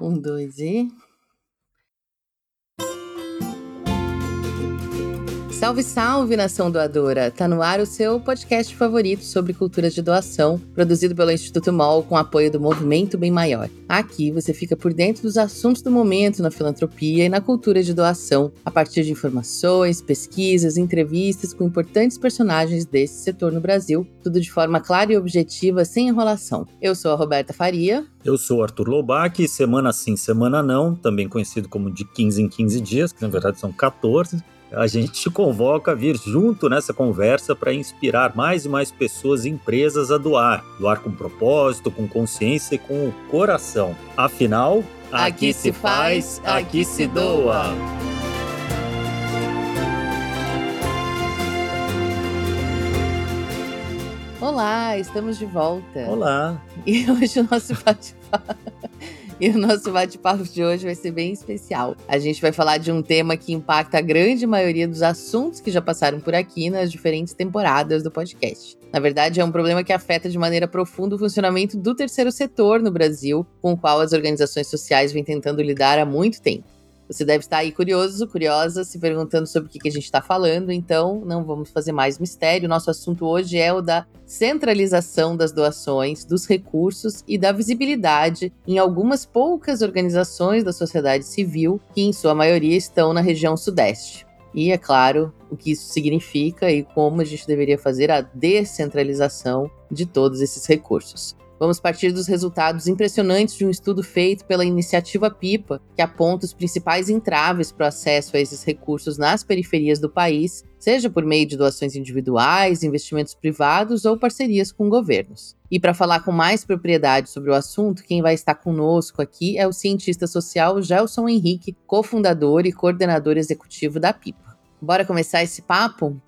Um, dois e. Salve, salve, nação doadora! Tá no ar o seu podcast favorito sobre cultura de doação, produzido pelo Instituto MOL com apoio do Movimento Bem Maior. Aqui você fica por dentro dos assuntos do momento na filantropia e na cultura de doação, a partir de informações, pesquisas, entrevistas com importantes personagens desse setor no Brasil, tudo de forma clara e objetiva, sem enrolação. Eu sou a Roberta Faria. Eu sou Arthur Lobac, semana sim, semana não, também conhecido como de 15 em 15 dias, que na verdade são 14 a gente te convoca a vir junto nessa conversa para inspirar mais e mais pessoas e empresas a doar. Doar com propósito, com consciência e com o coração. Afinal, aqui, aqui se faz, aqui se doa. Olá, estamos de volta. Olá. E hoje o nosso bate-papo e o nosso bate-papo de hoje vai ser bem especial. A gente vai falar de um tema que impacta a grande maioria dos assuntos que já passaram por aqui nas diferentes temporadas do podcast. Na verdade, é um problema que afeta de maneira profunda o funcionamento do terceiro setor no Brasil, com o qual as organizações sociais vêm tentando lidar há muito tempo. Você deve estar aí curioso, curiosa, se perguntando sobre o que, que a gente está falando, então não vamos fazer mais mistério. Nosso assunto hoje é o da centralização das doações, dos recursos e da visibilidade em algumas poucas organizações da sociedade civil, que em sua maioria estão na região Sudeste. E, é claro, o que isso significa e como a gente deveria fazer a descentralização de todos esses recursos. Vamos partir dos resultados impressionantes de um estudo feito pela iniciativa PIPA, que aponta os principais entraves para o acesso a esses recursos nas periferias do país, seja por meio de doações individuais, investimentos privados ou parcerias com governos. E para falar com mais propriedade sobre o assunto, quem vai estar conosco aqui é o cientista social Gelson Henrique, cofundador e coordenador executivo da PIPA. Bora começar esse papo?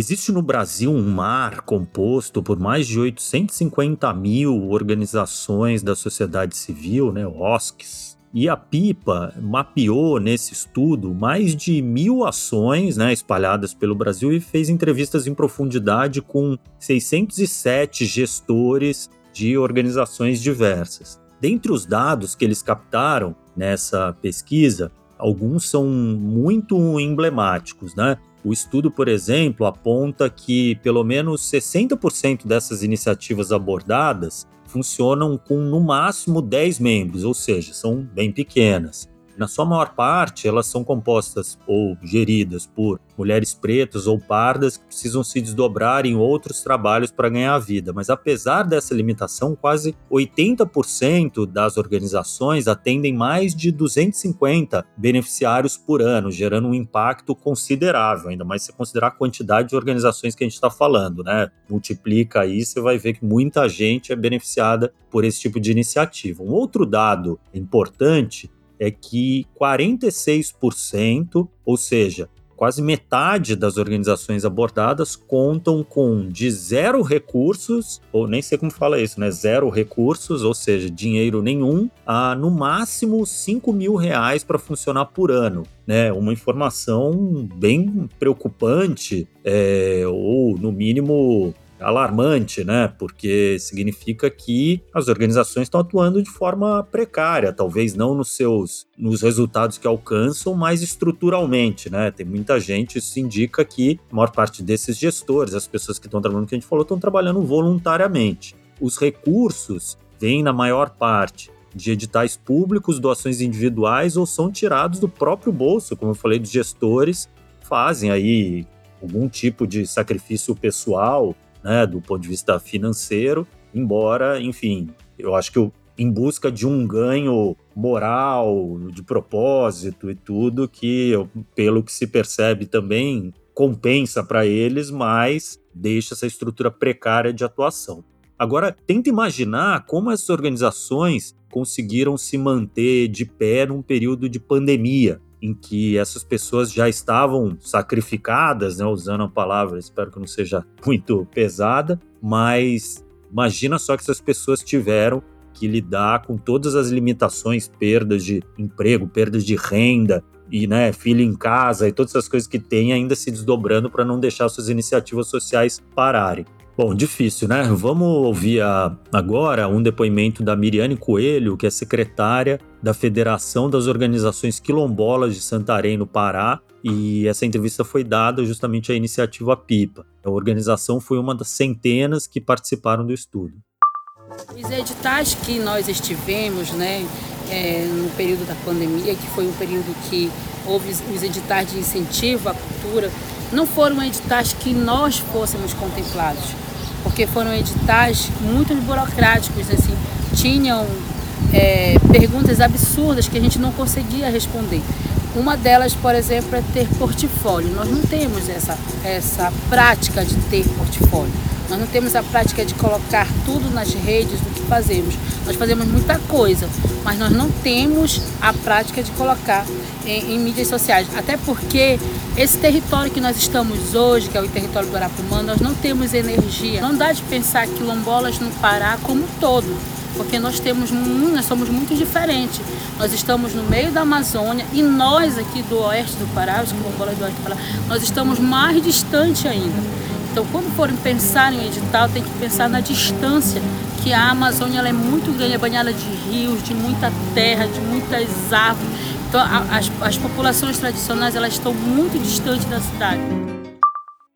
Existe no Brasil um mar composto por mais de 850 mil organizações da sociedade civil, né, OSCs. E a PIPA mapeou nesse estudo mais de mil ações né, espalhadas pelo Brasil e fez entrevistas em profundidade com 607 gestores de organizações diversas. Dentre os dados que eles captaram nessa pesquisa, alguns são muito emblemáticos, né? O estudo, por exemplo, aponta que pelo menos 60% dessas iniciativas abordadas funcionam com no máximo 10 membros, ou seja, são bem pequenas. Na sua maior parte, elas são compostas ou geridas por mulheres pretas ou pardas que precisam se desdobrar em outros trabalhos para ganhar a vida. Mas apesar dessa limitação, quase 80% das organizações atendem mais de 250 beneficiários por ano, gerando um impacto considerável, ainda mais se considerar a quantidade de organizações que a gente está falando, né? Multiplica aí, você vai ver que muita gente é beneficiada por esse tipo de iniciativa. Um outro dado importante é que 46%, ou seja, quase metade das organizações abordadas contam com de zero recursos, ou nem sei como fala isso, né? Zero recursos, ou seja, dinheiro nenhum, a no máximo 5 mil reais para funcionar por ano. Né, uma informação bem preocupante, é, ou no mínimo alarmante, né? Porque significa que as organizações estão atuando de forma precária, talvez não nos seus nos resultados que alcançam, mas estruturalmente, né? Tem muita gente, isso indica que a maior parte desses gestores, as pessoas que estão trabalhando que a gente falou, estão trabalhando voluntariamente. Os recursos vêm na maior parte de editais públicos, doações individuais ou são tirados do próprio bolso, como eu falei, dos gestores fazem aí algum tipo de sacrifício pessoal né, do ponto de vista financeiro, embora, enfim, eu acho que eu, em busca de um ganho moral, de propósito e tudo, que, pelo que se percebe também, compensa para eles, mas deixa essa estrutura precária de atuação. Agora, tenta imaginar como essas organizações conseguiram se manter de pé num período de pandemia, em que essas pessoas já estavam sacrificadas, né, usando a palavra, espero que não seja muito pesada, mas imagina só que essas pessoas tiveram que lidar com todas as limitações, perdas de emprego, perdas de renda e, né, filho em casa e todas essas coisas que tem ainda se desdobrando para não deixar suas iniciativas sociais pararem. Bom, difícil, né? Vamos ouvir a, agora um depoimento da Miriane Coelho, que é secretária da Federação das Organizações Quilombolas de Santarém, no Pará, e essa entrevista foi dada justamente à iniciativa PIPA. A organização foi uma das centenas que participaram do estudo. Os editais que nós estivemos, né, é, no período da pandemia, que foi um período que houve os editais de incentivo à cultura, não foram editais que nós fôssemos contemplados porque foram editais muito burocráticos, assim, tinham é, perguntas absurdas que a gente não conseguia responder. Uma delas, por exemplo, é ter portfólio. Nós não temos essa, essa prática de ter portfólio. Nós não temos a prática de colocar tudo nas redes do que fazemos. Nós fazemos muita coisa, mas nós não temos a prática de colocar em, em mídias sociais. Até porque esse território que nós estamos hoje, que é o território do Arapumã, nós não temos energia. Não dá de pensar quilombolas no Pará como um todo porque nós temos nós somos muito diferentes. Nós estamos no meio da Amazônia e nós aqui do oeste do Pará, os quilombolas do oeste do Pará, nós estamos mais distante ainda. Então, quando forem pensar em edital, tem que pensar na distância, que a Amazônia ela é muito grande, é banhada de rios, de muita terra, de muitas árvores. Então, as, as populações tradicionais elas estão muito distantes da cidade.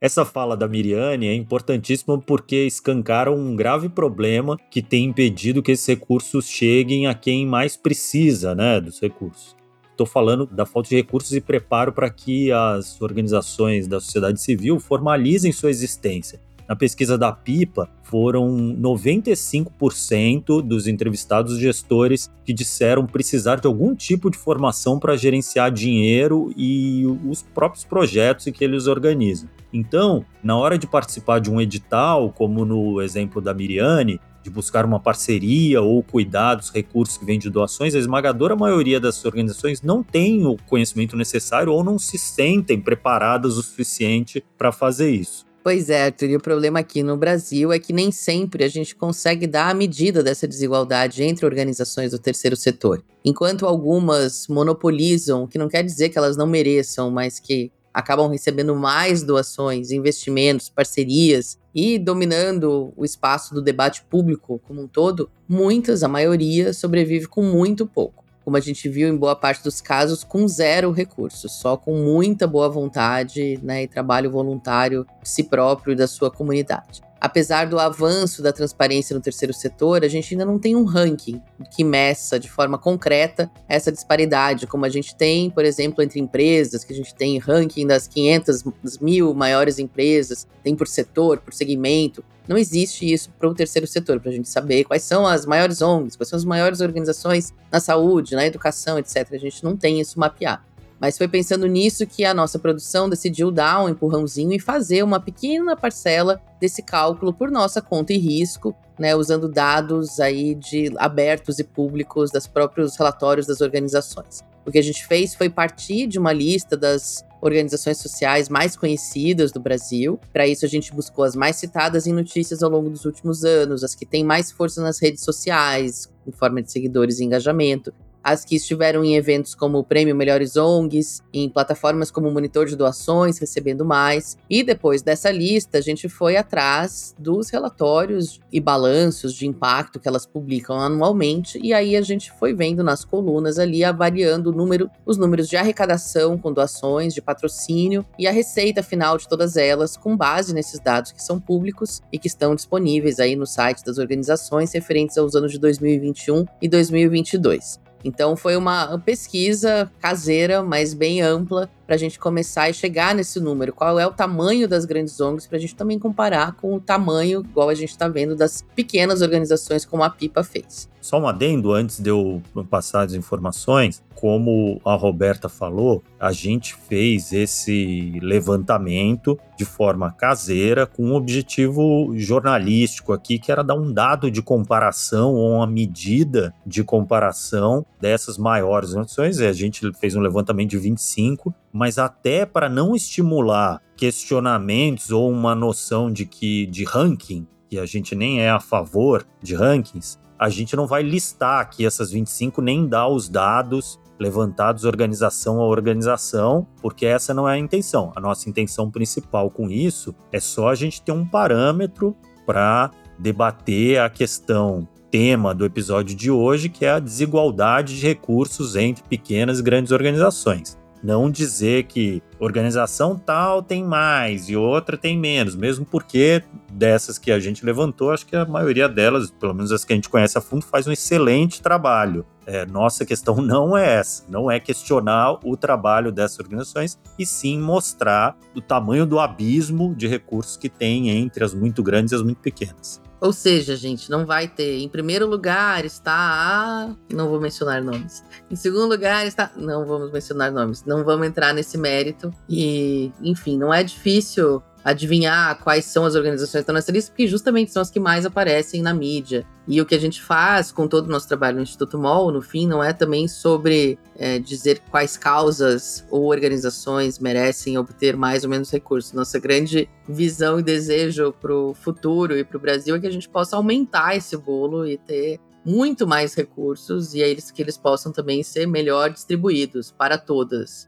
Essa fala da Miriane é importantíssima porque escancara um grave problema que tem impedido que esses recursos cheguem a quem mais precisa né, dos recursos. Estou falando da falta de recursos e preparo para que as organizações da sociedade civil formalizem sua existência. Na pesquisa da PIPA, foram 95% dos entrevistados gestores que disseram precisar de algum tipo de formação para gerenciar dinheiro e os próprios projetos que eles organizam. Então, na hora de participar de um edital, como no exemplo da Miriane, de buscar uma parceria ou cuidar dos recursos que vêm de doações, a esmagadora maioria das organizações não tem o conhecimento necessário ou não se sentem preparadas o suficiente para fazer isso. Pois é, Arthur, e o problema aqui no Brasil é que nem sempre a gente consegue dar a medida dessa desigualdade entre organizações do terceiro setor. Enquanto algumas monopolizam, que não quer dizer que elas não mereçam, mas que acabam recebendo mais doações, investimentos, parcerias e dominando o espaço do debate público como um todo, muitas, a maioria, sobrevive com muito pouco. Como a gente viu em boa parte dos casos, com zero recursos, só com muita boa vontade né, e trabalho voluntário de si próprio e da sua comunidade apesar do avanço da transparência no terceiro setor, a gente ainda não tem um ranking que meça de forma concreta essa disparidade, como a gente tem, por exemplo, entre empresas, que a gente tem ranking das 500 das mil maiores empresas, tem por setor, por segmento. Não existe isso para o terceiro setor, para a gente saber quais são as maiores ONGs, quais são as maiores organizações na saúde, na educação, etc. A gente não tem isso mapeado. Mas foi pensando nisso que a nossa produção decidiu dar um empurrãozinho e fazer uma pequena parcela desse cálculo por nossa conta e risco, né, usando dados aí de abertos e públicos dos próprios relatórios das organizações. O que a gente fez foi partir de uma lista das organizações sociais mais conhecidas do Brasil. Para isso, a gente buscou as mais citadas em notícias ao longo dos últimos anos, as que têm mais força nas redes sociais, em forma de seguidores e engajamento, as que estiveram em eventos como o Prêmio Melhores ONGs, em plataformas como Monitor de Doações, recebendo mais. E depois dessa lista, a gente foi atrás dos relatórios e balanços de impacto que elas publicam anualmente, e aí a gente foi vendo nas colunas ali, avaliando o número, os números de arrecadação com doações, de patrocínio e a receita final de todas elas, com base nesses dados que são públicos e que estão disponíveis aí no site das organizações referentes aos anos de 2021 e 2022. Então foi uma pesquisa caseira, mas bem ampla, para a gente começar e chegar nesse número. Qual é o tamanho das grandes ONGs, para a gente também comparar com o tamanho, igual a gente está vendo, das pequenas organizações como a PIPA fez. Só um adendo antes de eu passar as informações. Como a Roberta falou, a gente fez esse levantamento de forma caseira com um objetivo jornalístico aqui, que era dar um dado de comparação ou uma medida de comparação dessas maiores organizações. A gente fez um levantamento de 25, mas até para não estimular questionamentos ou uma noção de que de ranking, que a gente nem é a favor de rankings, a gente não vai listar aqui essas 25 nem dar os dados levantados organização a organização, porque essa não é a intenção. A nossa intenção principal com isso é só a gente ter um parâmetro para debater a questão tema do episódio de hoje, que é a desigualdade de recursos entre pequenas e grandes organizações. Não dizer que organização tal tem mais e outra tem menos, mesmo porque dessas que a gente levantou, acho que a maioria delas, pelo menos as que a gente conhece a fundo, faz um excelente trabalho. É, nossa questão não é essa, não é questionar o trabalho dessas organizações, e sim mostrar o tamanho do abismo de recursos que tem entre as muito grandes e as muito pequenas. Ou seja, gente, não vai ter. Em primeiro lugar está a. Não vou mencionar nomes. Em segundo lugar está. Não vamos mencionar nomes. Não vamos entrar nesse mérito. E, enfim, não é difícil adivinhar quais são as organizações que estão nessa lista, porque justamente são as que mais aparecem na mídia. E o que a gente faz com todo o nosso trabalho no Instituto MOL, no fim, não é também sobre é, dizer quais causas ou organizações merecem obter mais ou menos recursos. Nossa grande visão e desejo para o futuro e para o Brasil é que a gente possa aumentar esse bolo e ter muito mais recursos e é eles que eles possam também ser melhor distribuídos para todas.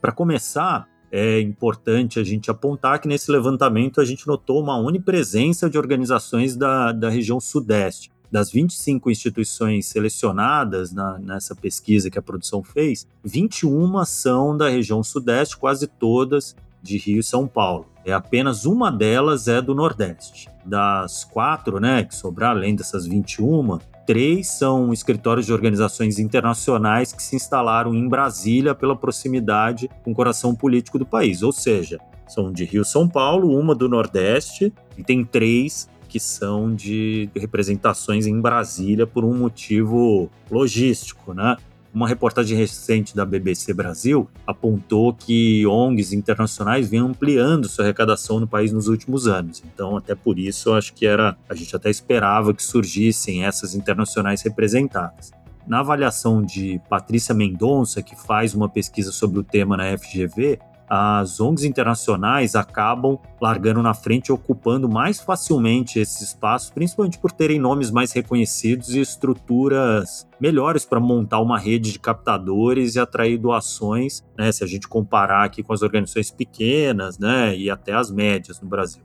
Para começar, é importante a gente apontar que nesse levantamento a gente notou uma onipresença de organizações da, da região Sudeste. Das 25 instituições selecionadas na, nessa pesquisa que a produção fez, 21 são da região Sudeste, quase todas de Rio e São Paulo. É apenas uma delas é do Nordeste. Das quatro, né, que sobraram, além dessas 21, três são escritórios de organizações internacionais que se instalaram em Brasília pela proximidade com o coração político do país. Ou seja, são de Rio São Paulo, uma do Nordeste, e tem três que são de representações em Brasília por um motivo logístico, né? Uma reportagem recente da BBC Brasil apontou que ONGs internacionais vêm ampliando sua arrecadação no país nos últimos anos. Então, até por isso, acho que era a gente até esperava que surgissem essas internacionais representadas. Na avaliação de Patrícia Mendonça, que faz uma pesquisa sobre o tema na FGV, as ONGs internacionais acabam largando na frente ocupando mais facilmente esses espaços, principalmente por terem nomes mais reconhecidos e estruturas melhores para montar uma rede de captadores e atrair doações, né, se a gente comparar aqui com as organizações pequenas, né, e até as médias no Brasil.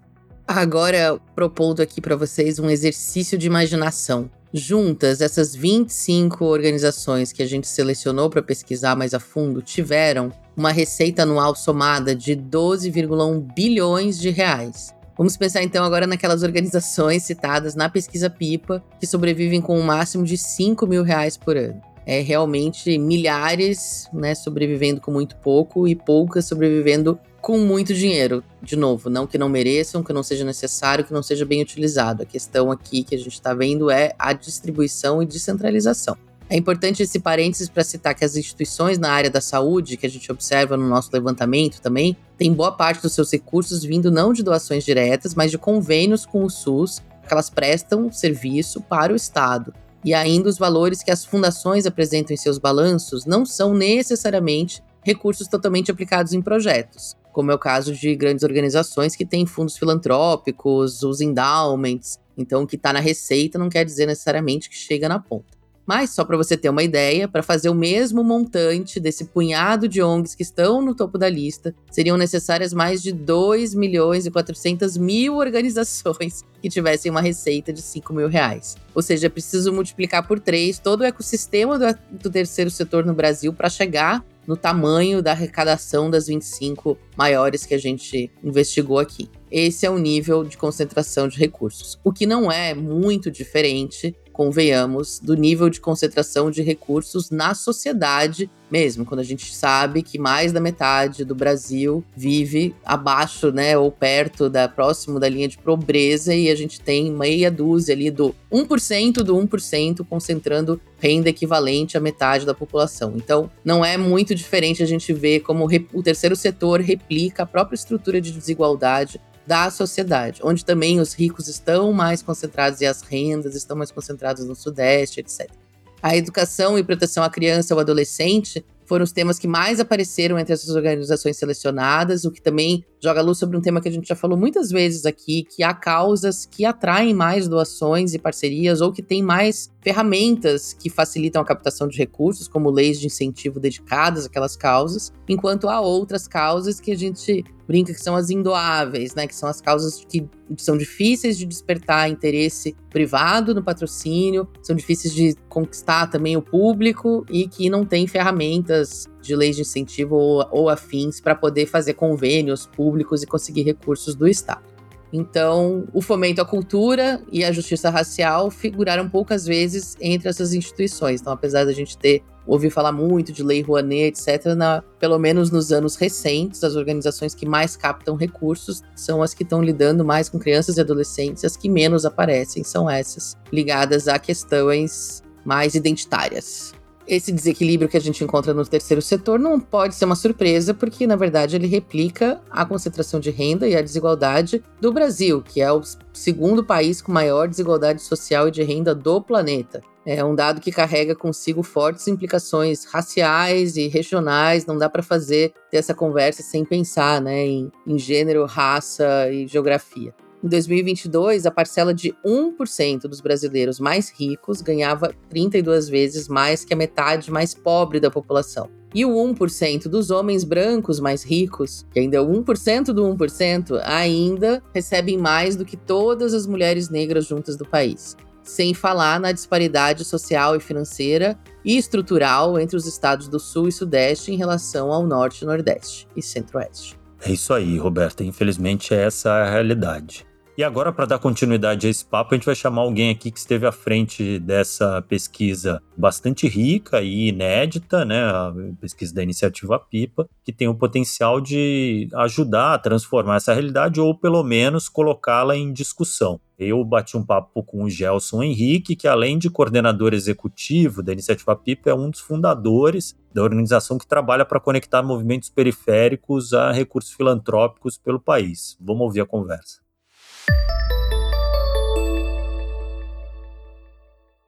Agora, propondo aqui para vocês um exercício de imaginação. Juntas, essas 25 organizações que a gente selecionou para pesquisar mais a fundo tiveram uma receita anual somada de 12,1 bilhões de reais. Vamos pensar então agora naquelas organizações citadas na pesquisa PIPA que sobrevivem com um máximo de 5 mil reais por ano. É realmente milhares né, sobrevivendo com muito pouco e poucas sobrevivendo com muito dinheiro. De novo, não que não mereçam, que não seja necessário, que não seja bem utilizado. A questão aqui que a gente está vendo é a distribuição e descentralização. É importante esse parênteses para citar que as instituições na área da saúde, que a gente observa no nosso levantamento também, têm boa parte dos seus recursos vindo não de doações diretas, mas de convênios com o SUS, que elas prestam serviço para o Estado. E ainda os valores que as fundações apresentam em seus balanços não são necessariamente recursos totalmente aplicados em projetos, como é o caso de grandes organizações que têm fundos filantrópicos, os endowments. Então, o que está na receita não quer dizer necessariamente que chega na ponta. Mas, só para você ter uma ideia, para fazer o mesmo montante desse punhado de ONGs que estão no topo da lista, seriam necessárias mais de 2 milhões e 400 mil organizações que tivessem uma receita de 5 mil reais. Ou seja, é preciso multiplicar por três todo o ecossistema do, do terceiro setor no Brasil para chegar no tamanho da arrecadação das 25 maiores que a gente investigou aqui. Esse é o nível de concentração de recursos, o que não é muito diferente convenhamos, do nível de concentração de recursos na sociedade mesmo, quando a gente sabe que mais da metade do Brasil vive abaixo, né, ou perto da próximo da linha de pobreza e a gente tem meia dúzia ali do 1% do 1% concentrando renda equivalente à metade da população. Então, não é muito diferente a gente ver como o terceiro setor replica a própria estrutura de desigualdade da sociedade, onde também os ricos estão mais concentrados e as rendas estão mais concentradas no Sudeste, etc. A educação e proteção à criança ou adolescente foram os temas que mais apareceram entre essas organizações selecionadas, o que também joga luz sobre um tema que a gente já falou muitas vezes aqui, que há causas que atraem mais doações e parcerias ou que têm mais ferramentas que facilitam a captação de recursos, como leis de incentivo dedicadas àquelas causas, enquanto há outras causas que a gente brinca que são as indoáveis, né? Que são as causas que são difíceis de despertar interesse privado no patrocínio, são difíceis de conquistar também o público e que não tem ferramentas de leis de incentivo ou, ou afins para poder fazer convênios públicos e conseguir recursos do Estado. Então, o fomento à cultura e a justiça racial figuraram poucas vezes entre essas instituições. Então, apesar da gente ter ouvido falar muito de Lei Rouanet, etc., na, pelo menos nos anos recentes, as organizações que mais captam recursos são as que estão lidando mais com crianças e adolescentes, as que menos aparecem são essas, ligadas a questões mais identitárias esse desequilíbrio que a gente encontra no terceiro setor não pode ser uma surpresa, porque na verdade ele replica a concentração de renda e a desigualdade do Brasil, que é o segundo país com maior desigualdade social e de renda do planeta. É um dado que carrega consigo fortes implicações raciais e regionais. Não dá para fazer essa conversa sem pensar né, em, em gênero, raça e geografia. Em 2022, a parcela de 1% dos brasileiros mais ricos ganhava 32 vezes mais que a metade mais pobre da população. E o 1% dos homens brancos mais ricos, que ainda é o 1% do 1%, ainda recebem mais do que todas as mulheres negras juntas do país. Sem falar na disparidade social e financeira e estrutural entre os estados do Sul e Sudeste em relação ao Norte, Nordeste e Centro-Oeste. É isso aí, Roberta. Infelizmente, essa é a realidade. E agora, para dar continuidade a esse papo, a gente vai chamar alguém aqui que esteve à frente dessa pesquisa bastante rica e inédita, né? A pesquisa da iniciativa PIPA, que tem o potencial de ajudar a transformar essa realidade ou, pelo menos, colocá-la em discussão. Eu bati um papo com o Gelson Henrique, que além de coordenador executivo da iniciativa PIPA, é um dos fundadores da organização que trabalha para conectar movimentos periféricos a recursos filantrópicos pelo país. Vamos ouvir a conversa.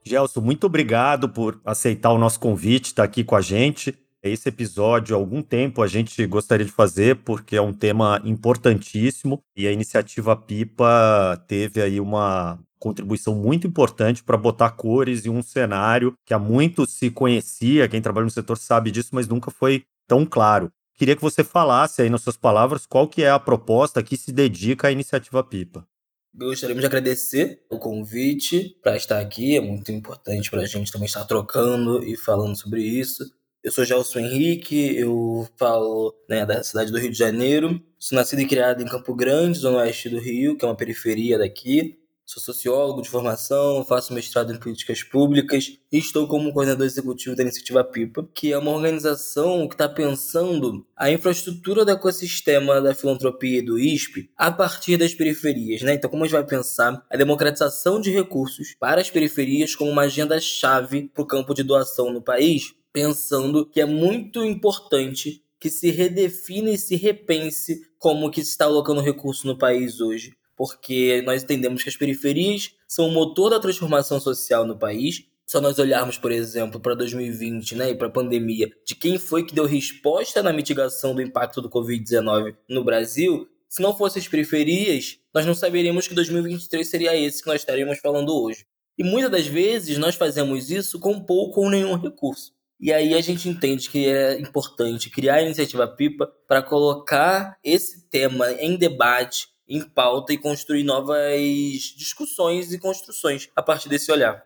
Gelson, muito obrigado por aceitar o nosso convite, estar aqui com a gente. Esse episódio, há algum tempo, a gente gostaria de fazer, porque é um tema importantíssimo e a iniciativa PIPA teve aí uma contribuição muito importante para botar cores em um cenário que há muito se conhecia, quem trabalha no setor sabe disso, mas nunca foi tão claro. Queria que você falasse aí nas suas palavras qual que é a proposta que se dedica à iniciativa PIPA. Gostaríamos de agradecer o convite para estar aqui. É muito importante para a gente também estar trocando e falando sobre isso. Eu sou Gelson Henrique, eu falo né, da cidade do Rio de Janeiro. Sou nascido e criado em Campo Grande, zona oeste do Rio, que é uma periferia daqui. Sou sociólogo de formação, faço mestrado em políticas públicas e estou como coordenador executivo da Iniciativa PIPA, que é uma organização que está pensando a infraestrutura do ecossistema da filantropia e do ISP a partir das periferias. Né? Então, como a gente vai pensar a democratização de recursos para as periferias como uma agenda-chave para o campo de doação no país, pensando que é muito importante que se redefina e se repense como que se está alocando recurso no país hoje porque nós entendemos que as periferias são o motor da transformação social no país. Só nós olharmos, por exemplo, para 2020 né, e para a pandemia, de quem foi que deu resposta na mitigação do impacto do Covid-19 no Brasil, se não fossem as periferias, nós não saberíamos que 2023 seria esse que nós estaríamos falando hoje. E muitas das vezes nós fazemos isso com pouco ou nenhum recurso. E aí a gente entende que é importante criar a iniciativa PIPA para colocar esse tema em debate, em pauta e construir novas discussões e construções a partir desse olhar.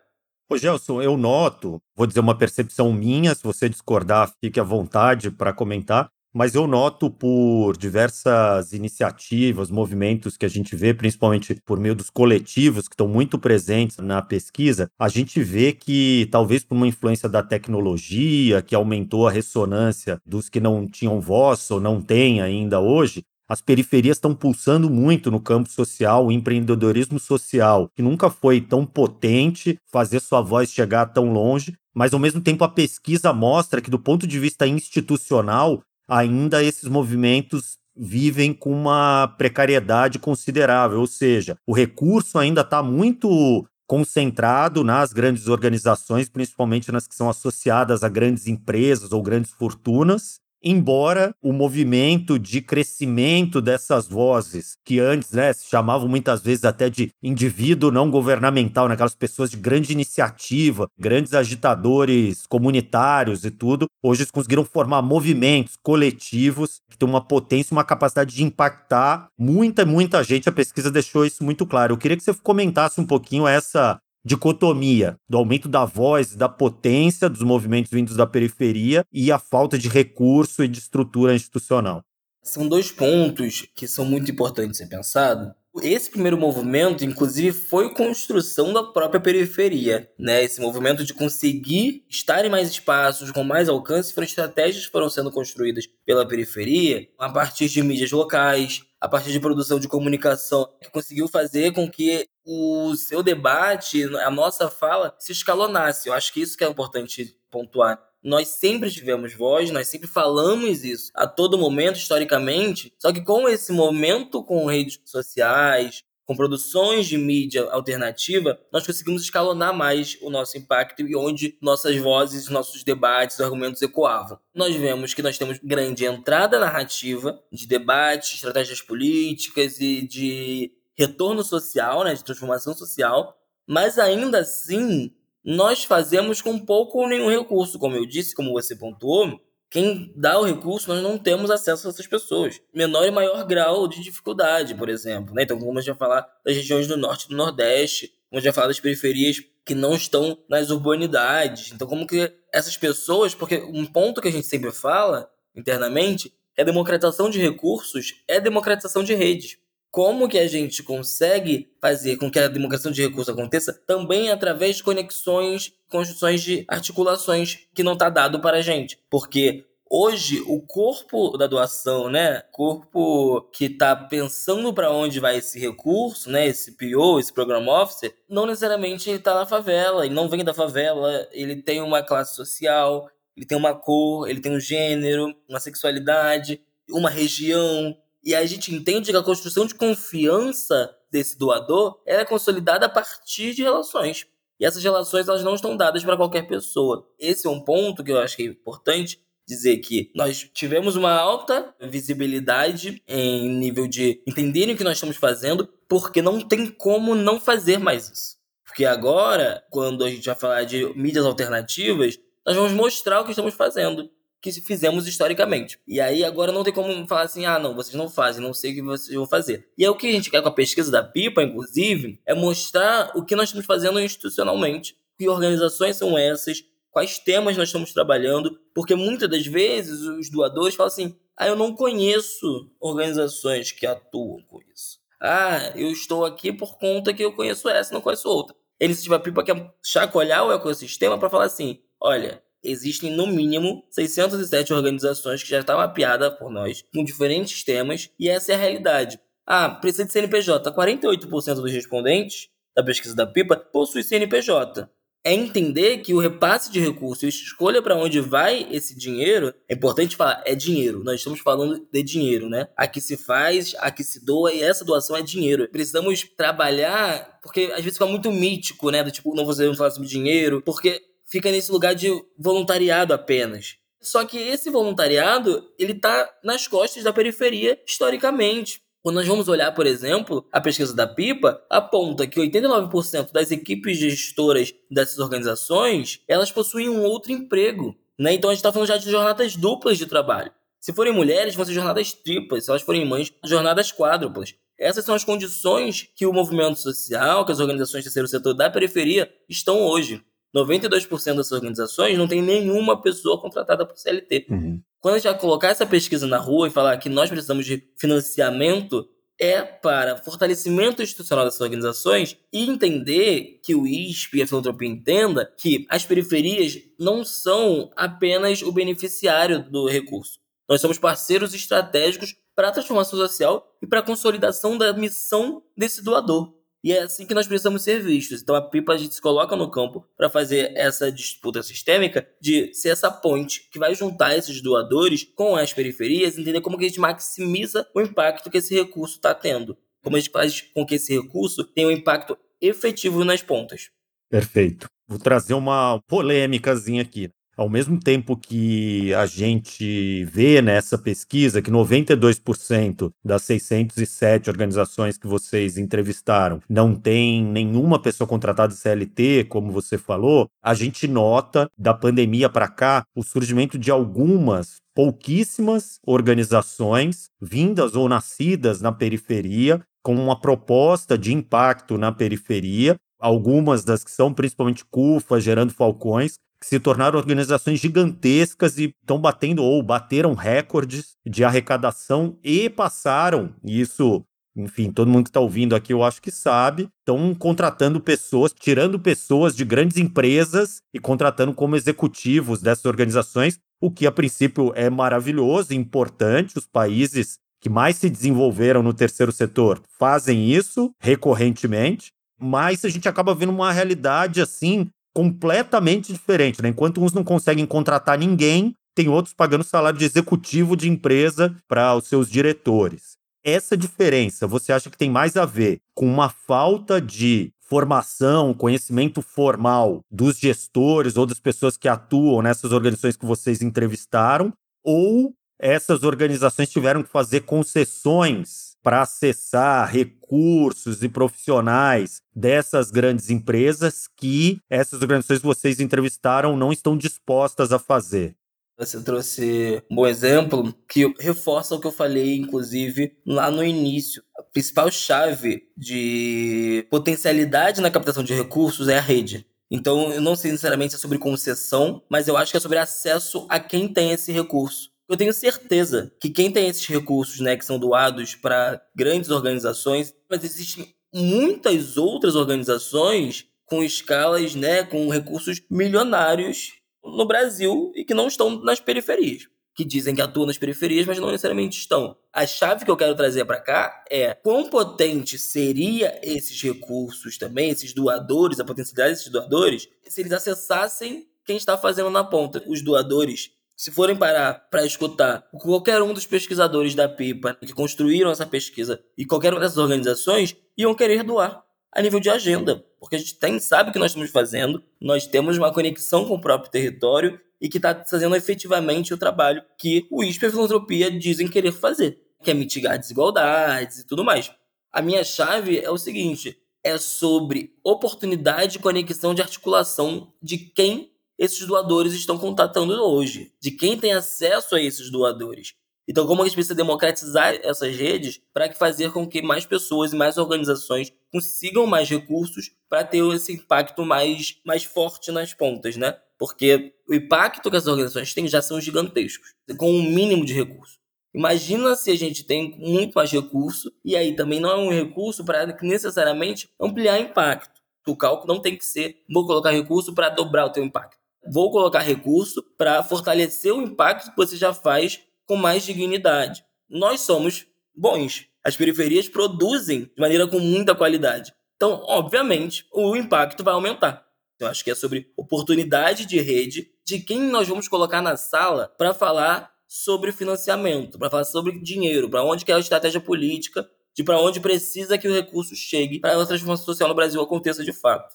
Ô Gelson, eu noto, vou dizer uma percepção minha, se você discordar, fique à vontade para comentar, mas eu noto por diversas iniciativas, movimentos que a gente vê, principalmente por meio dos coletivos que estão muito presentes na pesquisa, a gente vê que talvez por uma influência da tecnologia, que aumentou a ressonância dos que não tinham voz ou não têm ainda hoje, as periferias estão pulsando muito no campo social, o empreendedorismo social, que nunca foi tão potente, fazer sua voz chegar tão longe, mas ao mesmo tempo a pesquisa mostra que, do ponto de vista institucional, ainda esses movimentos vivem com uma precariedade considerável, ou seja, o recurso ainda está muito concentrado nas grandes organizações, principalmente nas que são associadas a grandes empresas ou grandes fortunas, embora o movimento de crescimento dessas vozes, que antes né, se chamavam muitas vezes até de indivíduo não governamental, né, aquelas pessoas de grande iniciativa, grandes agitadores comunitários e tudo, hoje eles conseguiram formar movimentos coletivos que têm uma potência, uma capacidade de impactar muita, muita gente. A pesquisa deixou isso muito claro. Eu queria que você comentasse um pouquinho essa dicotomia do aumento da voz, da potência dos movimentos vindos da periferia e a falta de recurso e de estrutura institucional. São dois pontos que são muito importantes ser pensado. Esse primeiro movimento, inclusive, foi construção da própria periferia, né? Esse movimento de conseguir estar em mais espaços, com mais alcance, foram estratégias que foram sendo construídas pela periferia a partir de mídias locais, a partir de produção de comunicação, que conseguiu fazer com que o seu debate, a nossa fala, se escalonasse. Eu acho que isso que é importante pontuar. Nós sempre tivemos voz, nós sempre falamos isso a todo momento, historicamente, só que com esse momento com redes sociais, com produções de mídia alternativa, nós conseguimos escalonar mais o nosso impacto e onde nossas vozes, nossos debates, argumentos ecoavam. Nós vemos que nós temos grande entrada narrativa de debate, estratégias políticas e de retorno social, né, de transformação social, mas ainda assim nós fazemos com pouco ou nenhum recurso, como eu disse, como você pontuou, quem dá o recurso, nós não temos acesso a essas pessoas. Menor e maior grau de dificuldade, por exemplo. Né? Então, como a gente vai falar das regiões do norte e do nordeste, como a gente vai falar das periferias que não estão nas urbanidades. Então, como que essas pessoas, porque um ponto que a gente sempre fala internamente é a democratização de recursos é democratização de redes. Como que a gente consegue fazer com que a democratização de recursos aconteça também através de conexões, construções de articulações que não está dado para a gente. Porque hoje o corpo da doação, né, corpo que está pensando para onde vai esse recurso, né, esse PO, esse Program Officer, não necessariamente está na favela, ele não vem da favela, ele tem uma classe social, ele tem uma cor, ele tem um gênero, uma sexualidade, uma região, e a gente entende que a construção de confiança desse doador é consolidada a partir de relações. E essas relações elas não estão dadas para qualquer pessoa. Esse é um ponto que eu acho que é importante dizer que nós tivemos uma alta visibilidade em nível de entenderem o que nós estamos fazendo, porque não tem como não fazer mais isso. Porque agora, quando a gente vai falar de mídias alternativas, nós vamos mostrar o que estamos fazendo que fizemos historicamente. E aí agora não tem como falar assim, ah, não, vocês não fazem, não sei o que vocês vão fazer. E aí o que a gente quer com a pesquisa da PIPA, inclusive, é mostrar o que nós estamos fazendo institucionalmente, que organizações são essas, quais temas nós estamos trabalhando, porque muitas das vezes os doadores falam assim, ah, eu não conheço organizações que atuam com isso. Ah, eu estou aqui por conta que eu conheço essa, não conheço outra. A iniciativa PIPA quer chacoalhar o ecossistema para falar assim, olha, existem no mínimo 607 organizações que já estão mapeadas por nós, com diferentes temas, e essa é a realidade. Ah, precisa de CNPJ. 48% dos respondentes da pesquisa da PIPA possui CNPJ. É entender que o repasse de recursos, a escolha para onde vai esse dinheiro, é importante falar, é dinheiro. Nós estamos falando de dinheiro, né? Aqui se faz, aqui se doa e essa doação é dinheiro. Precisamos trabalhar, porque às vezes fica muito mítico, né? Do tipo, não vamos falar sobre dinheiro, porque fica nesse lugar de voluntariado apenas. Só que esse voluntariado, ele tá nas costas da periferia historicamente. Quando nós vamos olhar, por exemplo, a pesquisa da PIPA aponta que 89% das equipes gestoras dessas organizações, elas possuem um outro emprego. Né? Então a gente está falando já de jornadas duplas de trabalho. Se forem mulheres, vão ser jornadas triplas. Se elas forem mães, jornadas quádruplas. Essas são as condições que o movimento social, que as organizações do terceiro setor da periferia estão hoje. 92% dessas organizações não tem nenhuma pessoa contratada por CLT. Uhum. Quando a gente vai colocar essa pesquisa na rua e falar que nós precisamos de financiamento, é para fortalecimento institucional dessas organizações e entender que o ISP e a filantropia entenda que as periferias não são apenas o beneficiário do recurso. Nós somos parceiros estratégicos para a transformação social e para a consolidação da missão desse doador. E é assim que nós precisamos ser vistos. Então a pipa a gente se coloca no campo para fazer essa disputa sistêmica de ser essa ponte que vai juntar esses doadores com as periferias, entender como que a gente maximiza o impacto que esse recurso está tendo. Como a gente faz com que esse recurso tenha um impacto efetivo nas pontas. Perfeito. Vou trazer uma polêmicazinha aqui. Ao mesmo tempo que a gente vê nessa pesquisa que 92% das 607 organizações que vocês entrevistaram não tem nenhuma pessoa contratada de CLT, como você falou, a gente nota da pandemia para cá o surgimento de algumas pouquíssimas organizações vindas ou nascidas na periferia com uma proposta de impacto na periferia, algumas das que são principalmente CUFA, gerando falcões, que se tornaram organizações gigantescas e estão batendo ou bateram recordes de arrecadação e passaram, isso, enfim, todo mundo que está ouvindo aqui eu acho que sabe, estão contratando pessoas, tirando pessoas de grandes empresas e contratando como executivos dessas organizações, o que a princípio é maravilhoso importante. Os países que mais se desenvolveram no terceiro setor fazem isso recorrentemente, mas a gente acaba vendo uma realidade assim completamente diferente, né? Enquanto uns não conseguem contratar ninguém, tem outros pagando salário de executivo de empresa para os seus diretores. Essa diferença, você acha que tem mais a ver com uma falta de formação, conhecimento formal dos gestores ou das pessoas que atuam nessas organizações que vocês entrevistaram, ou essas organizações tiveram que fazer concessões para acessar recursos e profissionais dessas grandes empresas que essas organizações que vocês entrevistaram não estão dispostas a fazer. Você trouxe um bom exemplo que reforça o que eu falei, inclusive, lá no início. A principal chave de potencialidade na captação de recursos é a rede. Então, eu não sei sinceramente se é sobre concessão, mas eu acho que é sobre acesso a quem tem esse recurso. Eu tenho certeza que quem tem esses recursos, né, que são doados para grandes organizações, mas existem muitas outras organizações com escalas, né, com recursos milionários no Brasil e que não estão nas periferias. Que dizem que atuam nas periferias, mas não necessariamente estão. A chave que eu quero trazer para cá é quão potente seria esses recursos também, esses doadores, a potencialidade desses doadores, se eles acessassem quem está fazendo na ponta. Os doadores se forem parar para escutar qualquer um dos pesquisadores da PIPA que construíram essa pesquisa e qualquer uma dessas organizações, iam querer doar a nível de agenda, porque a gente tem, sabe o que nós estamos fazendo, nós temos uma conexão com o próprio território e que está fazendo efetivamente o trabalho que o ISP e a filantropia dizem querer fazer, que é mitigar desigualdades e tudo mais. A minha chave é o seguinte: é sobre oportunidade de conexão de articulação de quem esses doadores estão contatando hoje, de quem tem acesso a esses doadores. Então, como a gente precisa democratizar essas redes para fazer com que mais pessoas e mais organizações consigam mais recursos para ter esse impacto mais, mais forte nas pontas, né? Porque o impacto que as organizações têm já são gigantescos, com um mínimo de recurso. Imagina se a gente tem muito mais recurso e aí também não é um recurso para necessariamente ampliar impacto. O cálculo não tem que ser, vou colocar recurso para dobrar o teu impacto vou colocar recurso para fortalecer o impacto que você já faz com mais dignidade. Nós somos bons. As periferias produzem de maneira com muita qualidade. Então, obviamente, o impacto vai aumentar. Eu acho que é sobre oportunidade de rede, de quem nós vamos colocar na sala para falar sobre financiamento, para falar sobre dinheiro, para onde que é a estratégia política, de para onde precisa que o recurso chegue para a transformação social no Brasil aconteça de fato.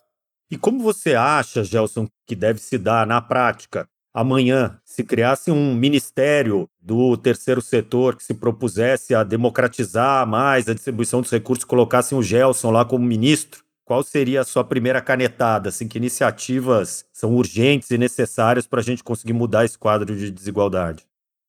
E como você acha, Gelson, que deve se dar na prática? Amanhã, se criasse um ministério do terceiro setor que se propusesse a democratizar mais a distribuição dos recursos, colocassem o Gelson lá como ministro, qual seria a sua primeira canetada? Assim, que iniciativas são urgentes e necessárias para a gente conseguir mudar esse quadro de desigualdade?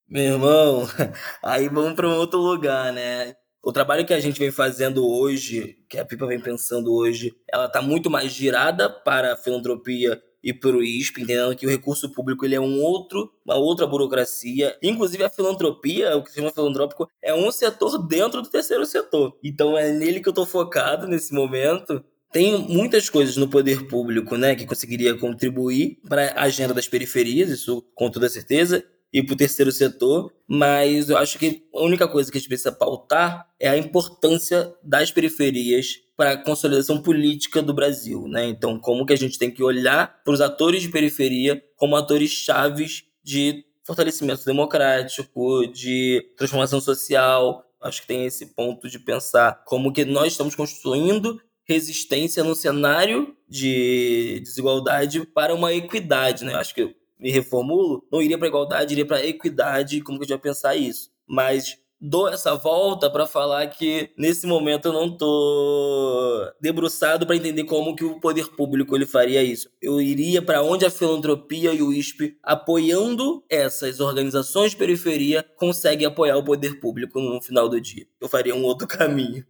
Meu irmão, aí vamos para um outro lugar, né? O trabalho que a gente vem fazendo hoje, que a Pipa vem pensando hoje, ela está muito mais girada para a filantropia e para o ISP, entendendo que o recurso público ele é um outro, uma outra burocracia. Inclusive a filantropia, o que se chama filantrópico, é um setor dentro do terceiro setor. Então é nele que eu estou focado nesse momento. Tem muitas coisas no poder público, né, que conseguiria contribuir para a agenda das periferias, isso com toda certeza ir para o terceiro setor, mas eu acho que a única coisa que a gente precisa pautar é a importância das periferias para a consolidação política do Brasil, né? Então, como que a gente tem que olhar para os atores de periferia como atores chaves de fortalecimento democrático, de transformação social. Acho que tem esse ponto de pensar como que nós estamos construindo resistência no cenário de desigualdade para uma equidade, né? Acho que me reformulo, não iria para igualdade, iria para equidade, como que a gente vai pensar isso? Mas dou essa volta para falar que nesse momento eu não tô debruçado para entender como que o poder público ele faria isso. Eu iria para onde a filantropia e o ISP apoiando essas organizações de periferia conseguem apoiar o poder público no final do dia. Eu faria um outro caminho.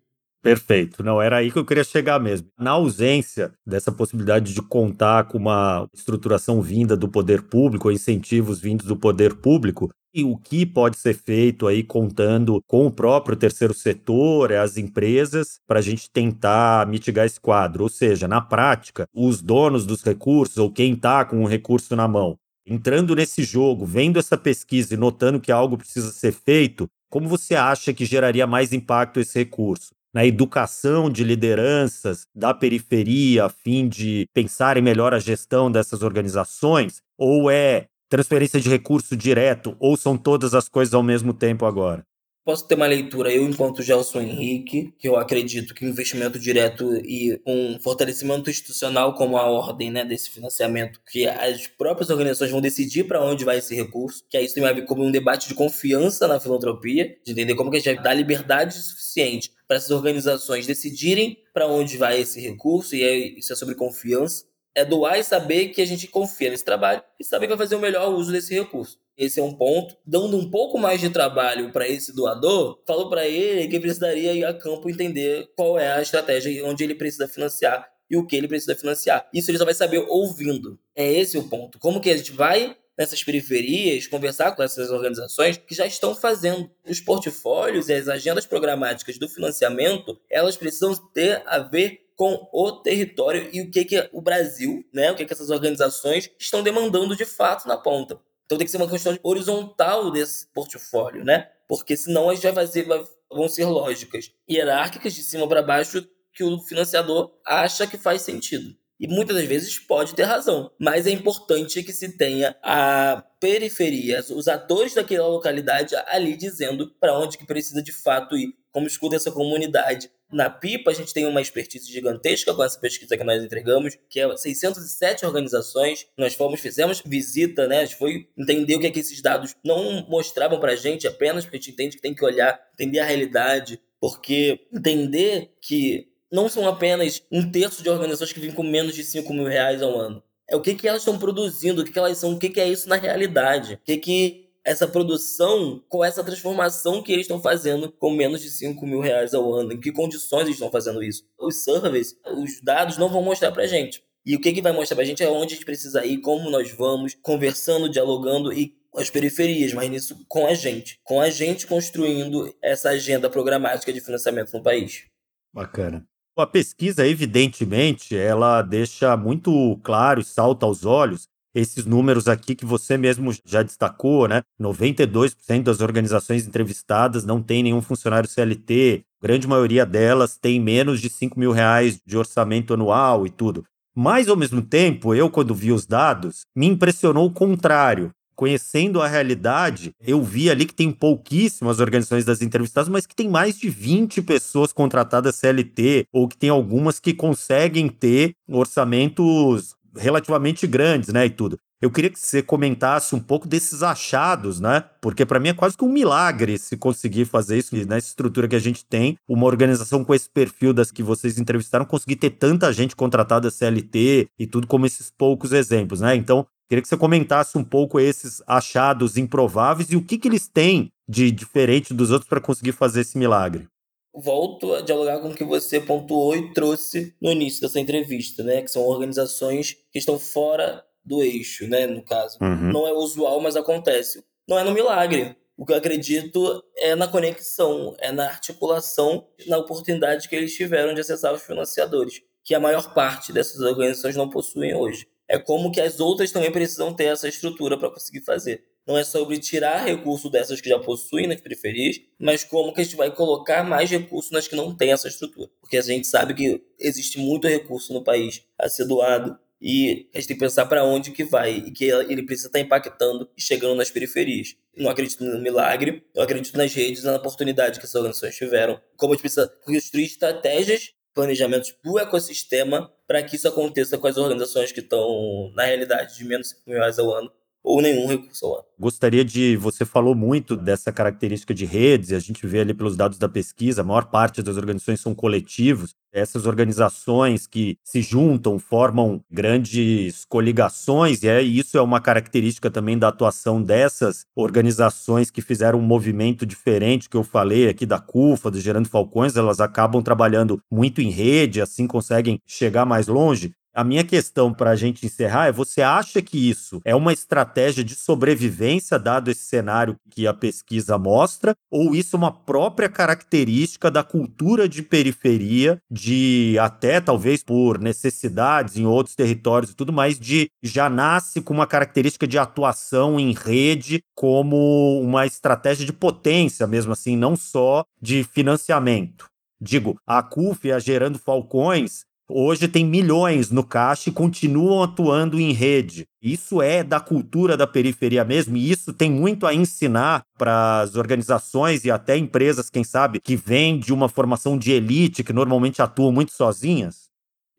Perfeito. Não, era aí que eu queria chegar mesmo. Na ausência dessa possibilidade de contar com uma estruturação vinda do poder público, incentivos vindos do poder público, e o que pode ser feito aí contando com o próprio terceiro setor, as empresas, para a gente tentar mitigar esse quadro. Ou seja, na prática, os donos dos recursos ou quem está com o recurso na mão, entrando nesse jogo, vendo essa pesquisa e notando que algo precisa ser feito, como você acha que geraria mais impacto esse recurso? Na educação de lideranças da periferia a fim de pensarem melhor a gestão dessas organizações? Ou é transferência de recurso direto? Ou são todas as coisas ao mesmo tempo agora? Posso ter uma leitura, eu, enquanto Gelson Henrique, que eu acredito que investimento direto e um fortalecimento institucional como a ordem né, desse financiamento, que as próprias organizações vão decidir para onde vai esse recurso, que aí isso tem a ver como um debate de confiança na filantropia, de entender como que a gente vai dar liberdade suficiente para essas organizações decidirem para onde vai esse recurso, e é, isso é sobre confiança. É doar e saber que a gente confia nesse trabalho e saber que vai fazer o melhor uso desse recurso. Esse é um ponto. Dando um pouco mais de trabalho para esse doador, falo para ele que precisaria ir a campo entender qual é a estratégia onde ele precisa financiar e o que ele precisa financiar. Isso ele só vai saber ouvindo. É esse o ponto. Como que a gente vai nessas periferias, conversar com essas organizações que já estão fazendo. Os portfólios e as agendas programáticas do financiamento, elas precisam ter a ver com o território e o que, que o Brasil, né, o que, que essas organizações estão demandando de fato na ponta. Então tem que ser uma questão horizontal desse portfólio, né? Porque senão a gente vai fazer, vão ser lógicas hierárquicas de cima para baixo que o financiador acha que faz sentido. E muitas das vezes pode ter razão, mas é importante que se tenha a periferia, os atores daquela localidade ali dizendo para onde que precisa de fato ir, como escuta essa comunidade. Na PIPA, a gente tem uma expertise gigantesca com essa pesquisa que nós entregamos, que é 607 organizações. Nós fomos, fizemos visita, né? A gente foi entender o que é que esses dados não mostravam para a gente apenas, porque a gente entende que tem que olhar, entender a realidade, porque entender que não são apenas um terço de organizações que vêm com menos de 5 mil reais ao ano. É o que, que elas estão produzindo, o que, que elas são, o que, que é isso na realidade. O que, que essa produção, com essa transformação que eles estão fazendo com menos de 5 mil reais ao ano, em que condições eles estão fazendo isso. Os surveys, os dados não vão mostrar pra gente. E o que, que vai mostrar pra gente é onde a gente precisa ir, como nós vamos, conversando, dialogando e as periferias, mas nisso com a gente. Com a gente construindo essa agenda programática de financiamento no país. Bacana. A pesquisa, evidentemente, ela deixa muito claro e salta aos olhos esses números aqui que você mesmo já destacou, né? 92% das organizações entrevistadas não tem nenhum funcionário CLT, grande maioria delas tem menos de 5 mil reais de orçamento anual e tudo. Mas, ao mesmo tempo, eu, quando vi os dados, me impressionou o contrário conhecendo a realidade, eu vi ali que tem pouquíssimas organizações das entrevistadas, mas que tem mais de 20 pessoas contratadas CLT, ou que tem algumas que conseguem ter orçamentos relativamente grandes, né, e tudo. Eu queria que você comentasse um pouco desses achados, né? Porque para mim é quase que um milagre se conseguir fazer isso nessa estrutura que a gente tem, uma organização com esse perfil das que vocês entrevistaram, conseguir ter tanta gente contratada CLT e tudo como esses poucos exemplos, né? Então, Queria que você comentasse um pouco esses achados improváveis e o que, que eles têm de diferente dos outros para conseguir fazer esse milagre. Volto a dialogar com o que você pontuou e trouxe no início dessa entrevista, né? Que são organizações que estão fora do eixo, né? No caso. Uhum. Não é usual, mas acontece. Não é no milagre. O que eu acredito é na conexão, é na articulação, na oportunidade que eles tiveram de acessar os financiadores, que a maior parte dessas organizações não possuem hoje é como que as outras também precisam ter essa estrutura para conseguir fazer. Não é sobre tirar recurso dessas que já possuem nas periferias, mas como que a gente vai colocar mais recurso nas que não têm essa estrutura. Porque a gente sabe que existe muito recurso no país a ser doado e a gente tem que pensar para onde que vai e que ele precisa estar tá impactando e chegando nas periferias. Não acredito no milagre, eu acredito nas redes, na oportunidade que essas organizações tiveram. Como a gente precisa construir estratégias planejamentos do ecossistema para que isso aconteça com as organizações que estão, na realidade, de menos de 5 mil reais ao ano ou nenhum recurso ao ano. Gostaria de. Você falou muito dessa característica de redes, e a gente vê ali pelos dados da pesquisa, a maior parte das organizações são coletivos. Essas organizações que se juntam, formam grandes coligações, e é, isso é uma característica também da atuação dessas organizações que fizeram um movimento diferente que eu falei aqui da CUFA, do Gerando Falcões, elas acabam trabalhando muito em rede, assim conseguem chegar mais longe. A minha questão para a gente encerrar é: você acha que isso é uma estratégia de sobrevivência, dado esse cenário que a pesquisa mostra, ou isso é uma própria característica da cultura de periferia, de até talvez por necessidades em outros territórios e tudo mais, de já nasce com uma característica de atuação em rede como uma estratégia de potência, mesmo assim, não só de financiamento? Digo, a CUF, a Gerando Falcões, Hoje tem milhões no caixa e continuam atuando em rede. Isso é da cultura da periferia mesmo, e isso tem muito a ensinar para as organizações e até empresas, quem sabe, que vêm de uma formação de elite, que normalmente atuam muito sozinhas.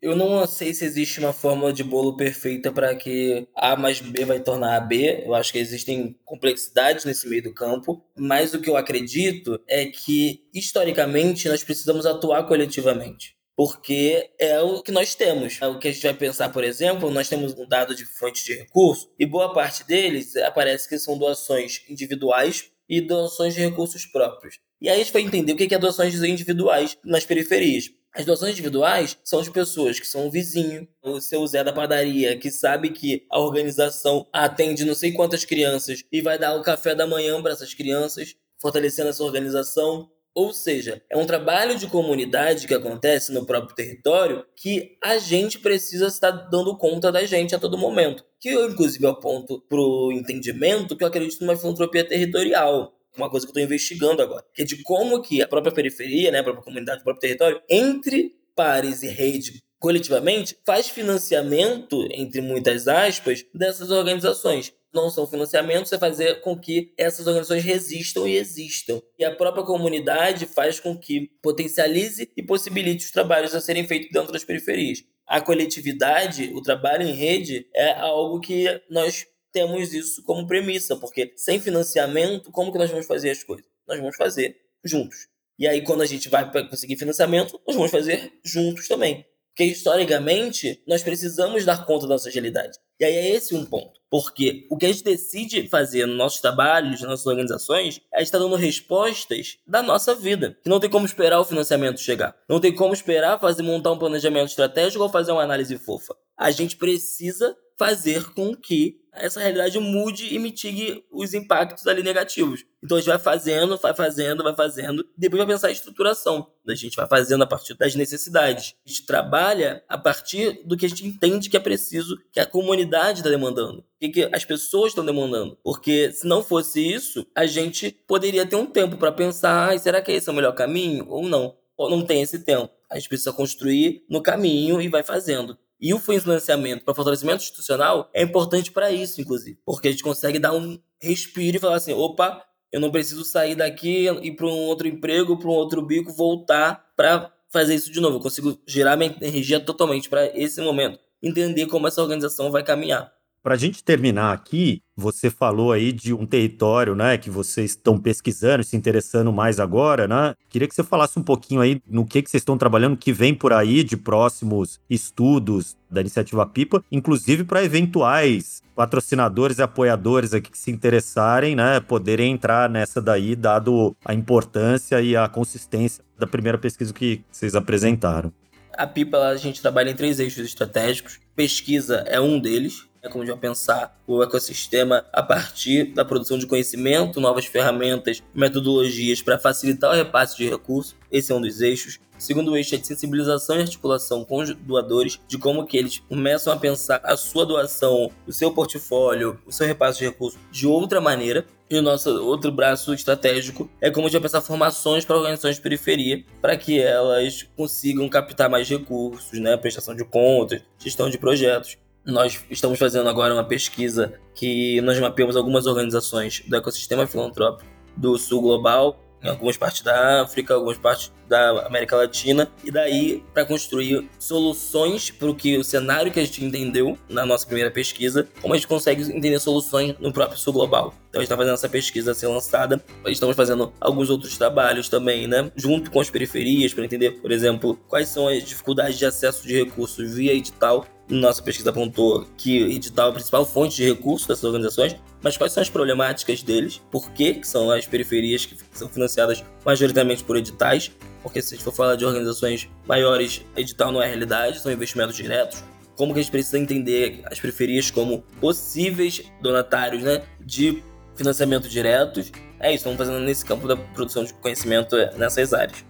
Eu não sei se existe uma fórmula de bolo perfeita para que A mais B vai tornar A B. Eu acho que existem complexidades nesse meio do campo, mas o que eu acredito é que, historicamente, nós precisamos atuar coletivamente porque é o que nós temos. É o que a gente vai pensar, por exemplo, nós temos um dado de fonte de recurso e boa parte deles aparece que são doações individuais e doações de recursos próprios. E aí a gente vai entender o que é doações individuais nas periferias. As doações individuais são de pessoas que são o vizinho, o seu Zé da padaria, que sabe que a organização atende não sei quantas crianças e vai dar o café da manhã para essas crianças, fortalecendo essa organização. Ou seja, é um trabalho de comunidade que acontece no próprio território que a gente precisa estar dando conta da gente a todo momento. Que eu, inclusive, aponto para o entendimento que eu acredito numa filantropia territorial uma coisa que eu estou investigando agora, que é de como que a própria periferia, né, a própria comunidade, o próprio território, entre pares e rede coletivamente, faz financiamento, entre muitas aspas, dessas organizações não são financiamentos, é fazer com que essas organizações resistam e existam. E a própria comunidade faz com que potencialize e possibilite os trabalhos a serem feitos dentro das periferias. A coletividade, o trabalho em rede, é algo que nós temos isso como premissa, porque sem financiamento, como que nós vamos fazer as coisas? Nós vamos fazer juntos. E aí, quando a gente vai conseguir financiamento, nós vamos fazer juntos também. Porque historicamente nós precisamos dar conta da nossa agilidade. E aí é esse um ponto. Porque o que a gente decide fazer nos nossos trabalhos, nas nossas organizações, é estar dando respostas da nossa vida. Que não tem como esperar o financiamento chegar. Não tem como esperar fazer montar um planejamento estratégico ou fazer uma análise fofa. A gente precisa fazer com que essa realidade mude e mitigue os impactos ali negativos. Então a gente vai fazendo, vai fazendo, vai fazendo, depois vai pensar em estruturação. A gente vai fazendo a partir das necessidades. A gente trabalha a partir do que a gente entende que é preciso, que a comunidade está demandando, o que as pessoas estão demandando. Porque se não fosse isso, a gente poderia ter um tempo para pensar: ah, será que esse é o melhor caminho ou não? Ou não tem esse tempo. A gente precisa construir no caminho e vai fazendo. E o financiamento para fortalecimento institucional é importante para isso, inclusive, porque a gente consegue dar um respiro e falar assim: opa, eu não preciso sair daqui e para um outro emprego, para um outro bico, voltar para fazer isso de novo. Eu consigo gerar minha energia totalmente para esse momento, entender como essa organização vai caminhar. Para a gente terminar aqui, você falou aí de um território, né, que vocês estão pesquisando, se interessando mais agora, né? Queria que você falasse um pouquinho aí no que, que vocês estão trabalhando, que vem por aí de próximos estudos da iniciativa Pipa, inclusive para eventuais patrocinadores e apoiadores aqui que se interessarem, né, poderem entrar nessa daí, dado a importância e a consistência da primeira pesquisa que vocês apresentaram. A Pipa, a gente trabalha em três eixos estratégicos. Pesquisa é um deles, como a gente vai pensar o ecossistema a partir da produção de conhecimento, novas ferramentas, metodologias para facilitar o repasse de recursos. Esse é um dos eixos. Segundo eixo é de sensibilização e articulação com os doadores, de como que eles começam a pensar a sua doação, o seu portfólio, o seu repasse de recursos de outra maneira. E o nosso outro braço estratégico é como a gente vai pensar formações para organizações de periferia, para que elas consigam captar mais recursos, né? prestação de contas, gestão de projetos. Nós estamos fazendo agora uma pesquisa que nós mapeamos algumas organizações do ecossistema filantrópico do Sul Global. em algumas partes da África, algumas partes da América Latina, e daí para construir soluções para o que o cenário que a gente entendeu na nossa primeira pesquisa, como a gente consegue entender soluções no próprio sul global. Então a gente está fazendo essa pesquisa ser lançada, estamos fazendo alguns outros trabalhos também, né, junto com as periferias para entender, por exemplo, quais são as dificuldades de acesso de recursos via edital nossa pesquisa apontou que o edital é a principal fonte de recursos dessas organizações, mas quais são as problemáticas deles? Por que são as periferias que são financiadas majoritariamente por editais? Porque se a gente for falar de organizações maiores, edital não é realidade, são investimentos diretos. Como que a gente precisa entender as periferias como possíveis donatários né, de financiamento diretos? É isso, estamos fazendo nesse campo da produção de conhecimento é, nessas áreas.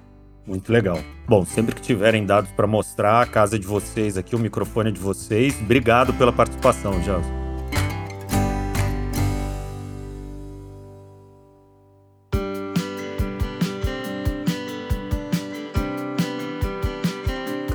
Muito legal. Bom, sempre que tiverem dados para mostrar, a casa de vocês aqui, o microfone de vocês. Obrigado pela participação, Gelson.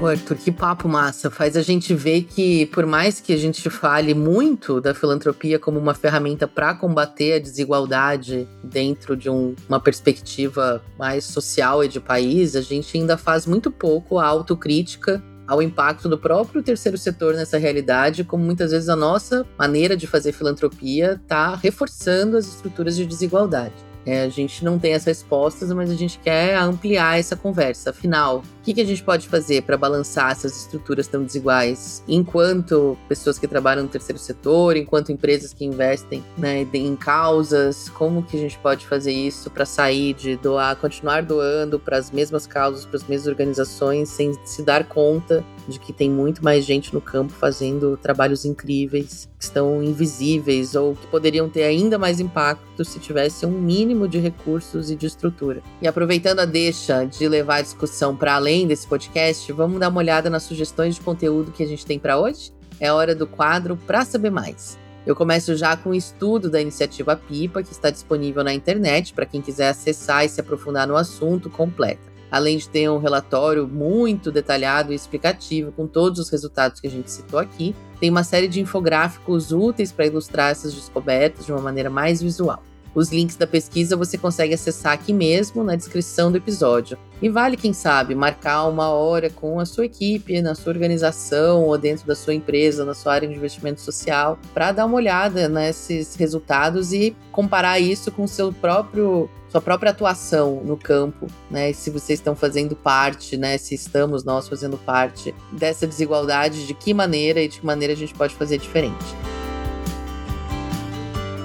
Pô, Arthur, que papo massa. Faz a gente ver que, por mais que a gente fale muito da filantropia como uma ferramenta para combater a desigualdade dentro de um, uma perspectiva mais social e de país, a gente ainda faz muito pouco a autocrítica ao impacto do próprio terceiro setor nessa realidade, como muitas vezes a nossa maneira de fazer filantropia está reforçando as estruturas de desigualdade. É, a gente não tem as respostas, mas a gente quer ampliar essa conversa. Afinal, o que, que a gente pode fazer para balançar essas estruturas tão desiguais? Enquanto pessoas que trabalham no terceiro setor, enquanto empresas que investem né, em causas, como que a gente pode fazer isso para sair de doar, continuar doando para as mesmas causas, para as mesmas organizações, sem se dar conta de que tem muito mais gente no campo fazendo trabalhos incríveis, que estão invisíveis ou que poderiam ter ainda mais impacto se tivesse um mínimo de recursos e de estrutura. E aproveitando a deixa de levar a discussão para além desse podcast, vamos dar uma olhada nas sugestões de conteúdo que a gente tem para hoje? É hora do quadro Para Saber Mais. Eu começo já com o estudo da iniciativa PIPA, que está disponível na internet para quem quiser acessar e se aprofundar no assunto completo além de ter um relatório muito detalhado e explicativo com todos os resultados que a gente citou aqui, tem uma série de infográficos úteis para ilustrar essas descobertas de uma maneira mais visual. Os links da pesquisa você consegue acessar aqui mesmo na descrição do episódio. E vale, quem sabe, marcar uma hora com a sua equipe, na sua organização ou dentro da sua empresa, na sua área de investimento social, para dar uma olhada nesses resultados e comparar isso com seu próprio sua própria atuação no campo, né? Se vocês estão fazendo parte, né? Se estamos nós fazendo parte dessa desigualdade, de que maneira e de que maneira a gente pode fazer diferente.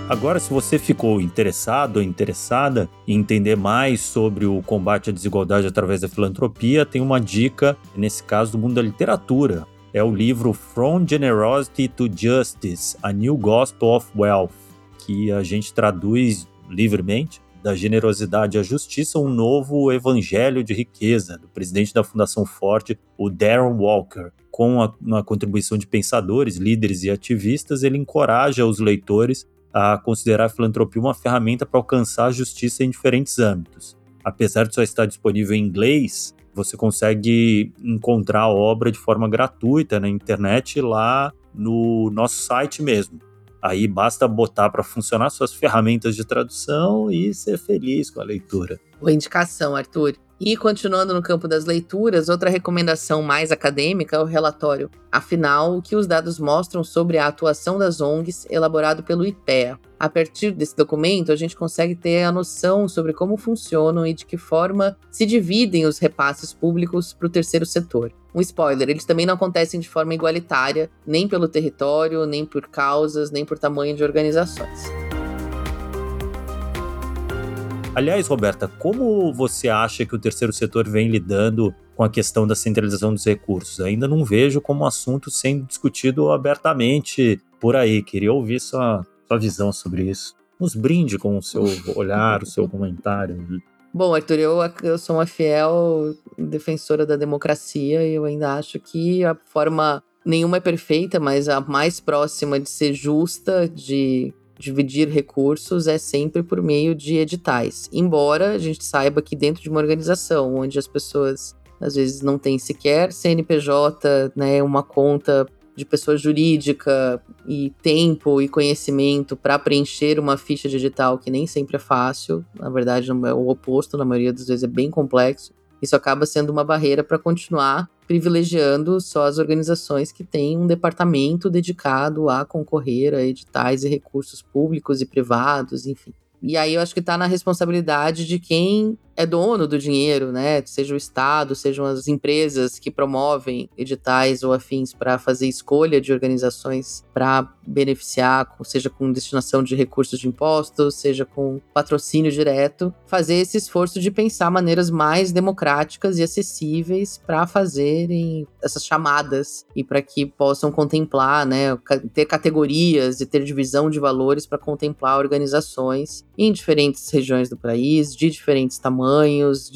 Agora, se você ficou interessado ou interessada em entender mais sobre o combate à desigualdade através da filantropia, tem uma dica, nesse caso, do mundo da literatura. É o livro From Generosity to Justice: A New Gospel of Wealth, que a gente traduz livremente da generosidade à justiça, um novo evangelho de riqueza, do presidente da Fundação Ford, o Darren Walker. Com a, a contribuição de pensadores, líderes e ativistas, ele encoraja os leitores a considerar a filantropia uma ferramenta para alcançar a justiça em diferentes âmbitos. Apesar de só estar disponível em inglês, você consegue encontrar a obra de forma gratuita na internet lá no nosso site mesmo. Aí basta botar para funcionar suas ferramentas de tradução e ser feliz com a leitura. Boa indicação, Arthur. E continuando no campo das leituras, outra recomendação mais acadêmica é o relatório Afinal, o que os dados mostram sobre a atuação das ONGs elaborado pelo IPEA. A partir desse documento, a gente consegue ter a noção sobre como funcionam e de que forma se dividem os repasses públicos para o terceiro setor. Um spoiler, eles também não acontecem de forma igualitária, nem pelo território, nem por causas, nem por tamanho de organizações. Aliás, Roberta, como você acha que o terceiro setor vem lidando com a questão da centralização dos recursos? Ainda não vejo como assunto sendo discutido abertamente por aí. Queria ouvir sua, sua visão sobre isso. Nos brinde com o seu olhar, o seu comentário. Bom, Arthur, eu, eu sou uma fiel defensora da democracia e eu ainda acho que a forma nenhuma é perfeita, mas a mais próxima de ser justa, de dividir recursos é sempre por meio de editais. Embora a gente saiba que dentro de uma organização onde as pessoas às vezes não têm sequer CNPJ, né, uma conta de pessoa jurídica e tempo e conhecimento para preencher uma ficha digital que nem sempre é fácil. Na verdade, é o oposto, na maioria das vezes é bem complexo. Isso acaba sendo uma barreira para continuar privilegiando só as organizações que têm um departamento dedicado a concorrer a editais e recursos públicos e privados, enfim. E aí eu acho que está na responsabilidade de quem é dono do dinheiro, né? Seja o Estado, sejam as empresas que promovem editais ou afins para fazer escolha de organizações para beneficiar, seja com destinação de recursos de impostos, seja com patrocínio direto, fazer esse esforço de pensar maneiras mais democráticas e acessíveis para fazerem essas chamadas e para que possam contemplar, né, ter categorias e ter divisão de valores para contemplar organizações em diferentes regiões do país, de diferentes tamanhos,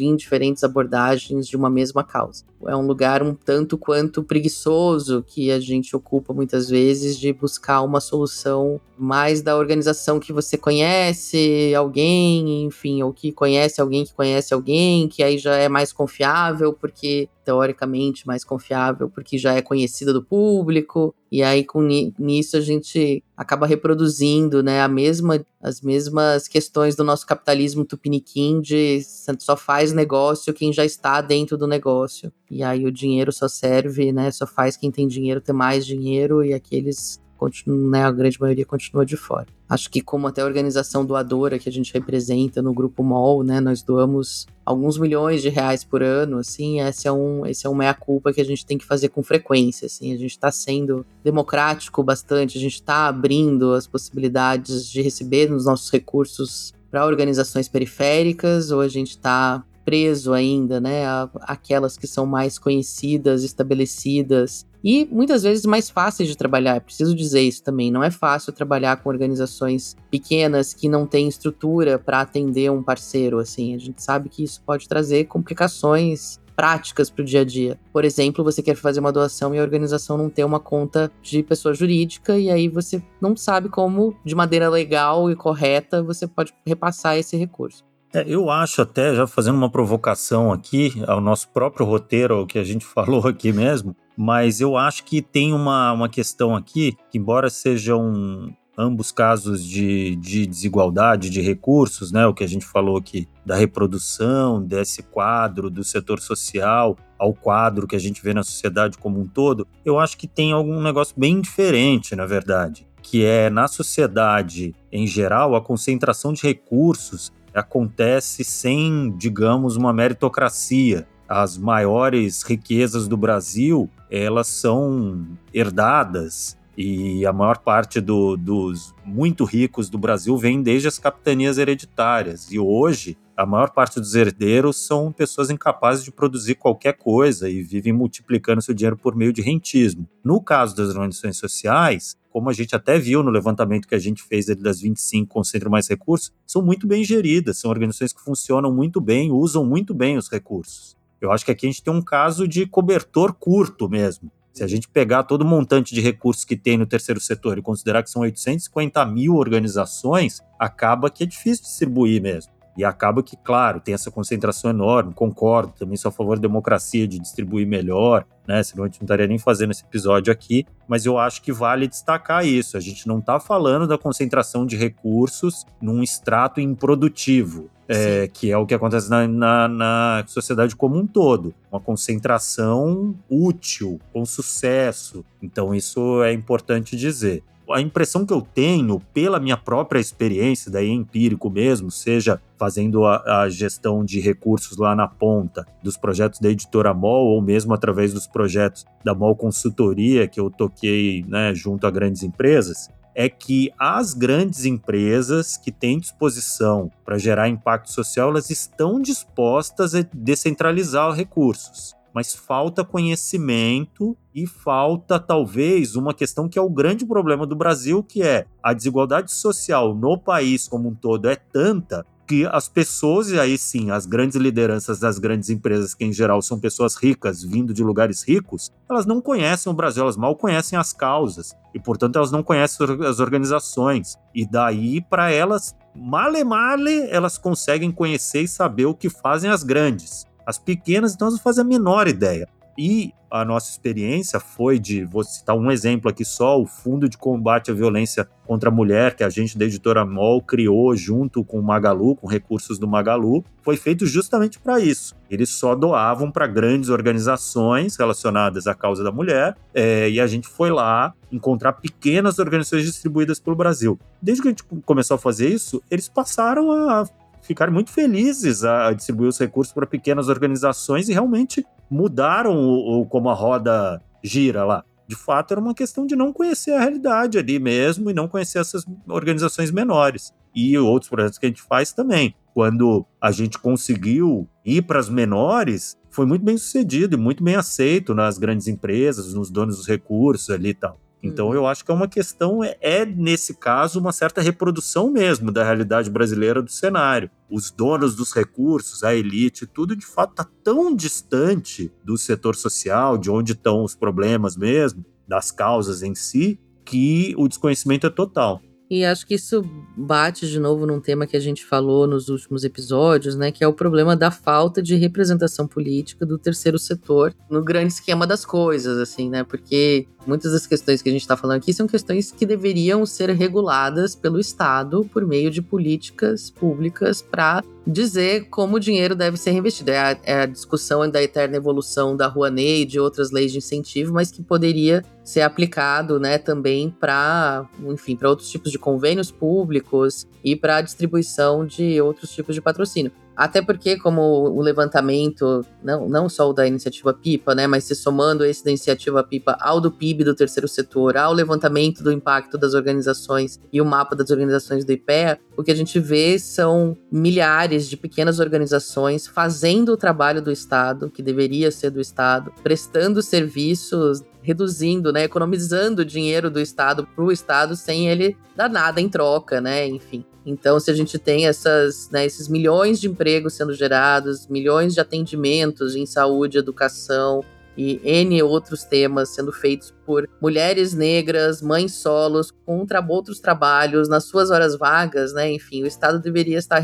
em diferentes abordagens de uma mesma causa. É um lugar um tanto quanto preguiçoso que a gente ocupa muitas vezes de buscar uma solução mais da organização que você conhece alguém, enfim, ou que conhece alguém que conhece alguém, que aí já é mais confiável, porque teoricamente mais confiável, porque já é conhecida do público, e aí com nisso a gente acaba reproduzindo, né, a mesma, as mesmas questões do nosso capitalismo tupiniquim de só faz negócio quem já está dentro do negócio. E aí o dinheiro só serve, né, só faz quem tem dinheiro ter mais dinheiro e aqueles continua, né, a grande maioria continua de fora. Acho que como até a organização doadora que a gente representa no grupo MOL, né, nós doamos alguns milhões de reais por ano, assim, esse é um, esse é um meia-culpa que a gente tem que fazer com frequência, assim, a gente está sendo democrático bastante, a gente está abrindo as possibilidades de receber os nossos recursos para organizações periféricas, ou a gente está preso ainda, né, aquelas que são mais conhecidas, estabelecidas e muitas vezes mais fáceis de trabalhar. Preciso dizer isso também. Não é fácil trabalhar com organizações pequenas que não têm estrutura para atender um parceiro. Assim, a gente sabe que isso pode trazer complicações práticas para o dia a dia. Por exemplo, você quer fazer uma doação e a organização não tem uma conta de pessoa jurídica e aí você não sabe como, de maneira legal e correta, você pode repassar esse recurso. É, eu acho até, já fazendo uma provocação aqui ao nosso próprio roteiro, ao que a gente falou aqui mesmo, mas eu acho que tem uma, uma questão aqui, que embora sejam ambos casos de, de desigualdade de recursos, né, o que a gente falou aqui da reprodução desse quadro do setor social ao quadro que a gente vê na sociedade como um todo, eu acho que tem algum negócio bem diferente, na verdade, que é na sociedade em geral a concentração de recursos acontece sem, digamos, uma meritocracia. As maiores riquezas do Brasil, elas são herdadas e a maior parte do, dos muito ricos do Brasil vem desde as capitanias hereditárias. E hoje, a maior parte dos herdeiros são pessoas incapazes de produzir qualquer coisa e vivem multiplicando seu dinheiro por meio de rentismo. No caso das organizações sociais, como a gente até viu no levantamento que a gente fez das 25 concentram mais recursos, são muito bem geridas, são organizações que funcionam muito bem, usam muito bem os recursos. Eu acho que aqui a gente tem um caso de cobertor curto mesmo. Se a gente pegar todo o montante de recursos que tem no terceiro setor e considerar que são 850 mil organizações, acaba que é difícil distribuir mesmo. E acaba que, claro, tem essa concentração enorme, concordo, também sou a favor da democracia, de distribuir melhor, né? Senão a gente não estaria nem fazendo esse episódio aqui, mas eu acho que vale destacar isso. A gente não está falando da concentração de recursos num extrato improdutivo. É, que é o que acontece na, na, na, sociedade como um todo. Uma concentração útil, com sucesso. Então, isso é importante dizer a impressão que eu tenho, pela minha própria experiência, daí empírico mesmo, seja fazendo a, a, gestão de recursos lá na ponta dos projetos da editora MOL, ou mesmo através dos projetos da MOL Consultoria, que eu toquei né, junto a grandes empresas, é que as grandes empresas que têm disposição para gerar impacto social, elas estão dispostas a descentralizar recursos mas falta conhecimento e falta talvez uma questão que é o grande problema do Brasil, que é a desigualdade social no país como um todo é tanta que as pessoas, e aí sim, as grandes lideranças das grandes empresas, que em geral são pessoas ricas, vindo de lugares ricos, elas não conhecem o Brasil, elas mal conhecem as causas, e portanto elas não conhecem as organizações. E daí, para elas, male male, elas conseguem conhecer e saber o que fazem as grandes. As pequenas, então, elas não fazem a menor ideia. E a nossa experiência foi de, vou citar um exemplo aqui só, o Fundo de Combate à Violência contra a Mulher, que a gente da editora MOL criou junto com o Magalu, com recursos do Magalu, foi feito justamente para isso. Eles só doavam para grandes organizações relacionadas à causa da mulher, é, e a gente foi lá encontrar pequenas organizações distribuídas pelo Brasil. Desde que a gente começou a fazer isso, eles passaram a ficaram muito felizes a distribuir os recursos para pequenas organizações e realmente mudaram o, o, como a roda gira lá. De fato, era uma questão de não conhecer a realidade ali mesmo e não conhecer essas organizações menores. E outros projetos que a gente faz também. Quando a gente conseguiu ir para as menores, foi muito bem sucedido e muito bem aceito nas grandes empresas, nos donos dos recursos ali e tal. Então uhum. eu acho que é uma questão, é, é, nesse caso, uma certa reprodução mesmo da realidade brasileira do cenário. Os donos dos recursos, a elite, tudo de fato está tão distante do setor social, de onde estão os problemas mesmo, das causas em si, que o desconhecimento é total. E acho que isso bate de novo num tema que a gente falou nos últimos episódios, né, que é o problema da falta de representação política do terceiro setor no grande esquema das coisas, assim, né? Porque muitas das questões que a gente está falando aqui são questões que deveriam ser reguladas pelo Estado por meio de políticas públicas para dizer como o dinheiro deve ser reinvestido. É a, é a discussão da eterna evolução da Rouanet e de outras leis de incentivo, mas que poderia ser aplicado, né, também para, enfim, para outros tipos de convênios públicos e para a distribuição de outros tipos de patrocínio. Até porque, como o levantamento, não, não só o da iniciativa PIPA, né, mas se somando esse da iniciativa PIPA ao do PIB do terceiro setor, ao levantamento do impacto das organizações e o mapa das organizações do IPEA, o que a gente vê são milhares de pequenas organizações fazendo o trabalho do Estado, que deveria ser do Estado, prestando serviços reduzindo, né, economizando dinheiro do Estado para o Estado sem ele dar nada em troca, né, enfim. Então, se a gente tem essas, né, esses milhões de empregos sendo gerados, milhões de atendimentos em saúde, educação e N outros temas sendo feitos por mulheres negras, mães solos, com tra outros trabalhos, nas suas horas vagas, né? Enfim, o Estado deveria estar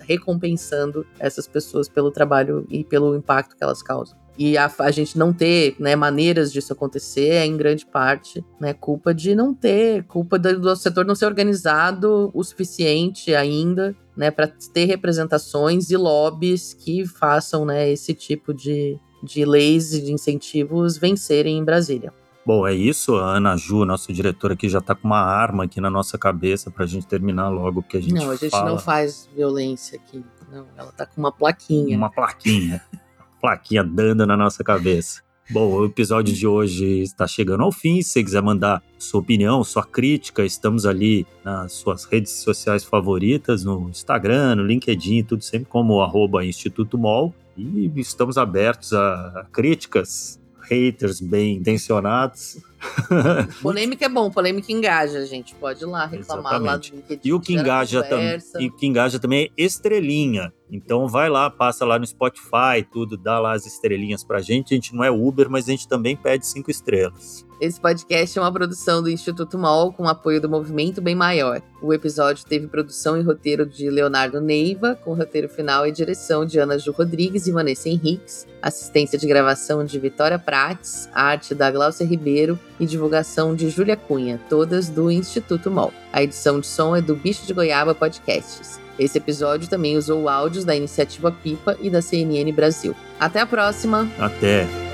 recompensando essas pessoas pelo trabalho e pelo impacto que elas causam. E a, a gente não ter né, maneiras disso acontecer é, em grande parte, né, culpa de não ter, culpa do, do setor não ser organizado o suficiente ainda, né, para ter representações e lobbies que façam, né, esse tipo de, de leis e de incentivos vencerem em Brasília. Bom, é isso. A Ana Ju, nossa diretora aqui, já está com uma arma aqui na nossa cabeça para a gente terminar logo, porque a gente Não, a gente fala... não faz violência aqui. Não, ela está com uma plaquinha. Uma plaquinha. plaquinha dando na nossa cabeça. Bom, o episódio de hoje está chegando ao fim. Se você quiser mandar sua opinião, sua crítica, estamos ali nas suas redes sociais favoritas, no Instagram, no LinkedIn, tudo sempre como arroba Instituto Mol. E estamos abertos a críticas, haters bem intencionados. polêmica é bom, polêmica engaja, gente. Pode ir lá reclamar Exatamente. lá do LinkedIn. E o que engaja, também e o que engaja também é estrelinha. Então vai lá, passa lá no Spotify, tudo, dá lá as estrelinhas pra gente. A gente não é Uber, mas a gente também pede cinco estrelas. Esse podcast é uma produção do Instituto MOL com apoio do Movimento Bem Maior. O episódio teve produção e roteiro de Leonardo Neiva, com roteiro final e direção de Ana Ju Rodrigues e Vanessa Henriques, assistência de gravação de Vitória Prates, arte da Glaucia Ribeiro e divulgação de Júlia Cunha, todas do Instituto MOL. A edição de som é do Bicho de Goiaba Podcasts. Esse episódio também usou áudios da iniciativa Pipa e da CNN Brasil. Até a próxima! Até!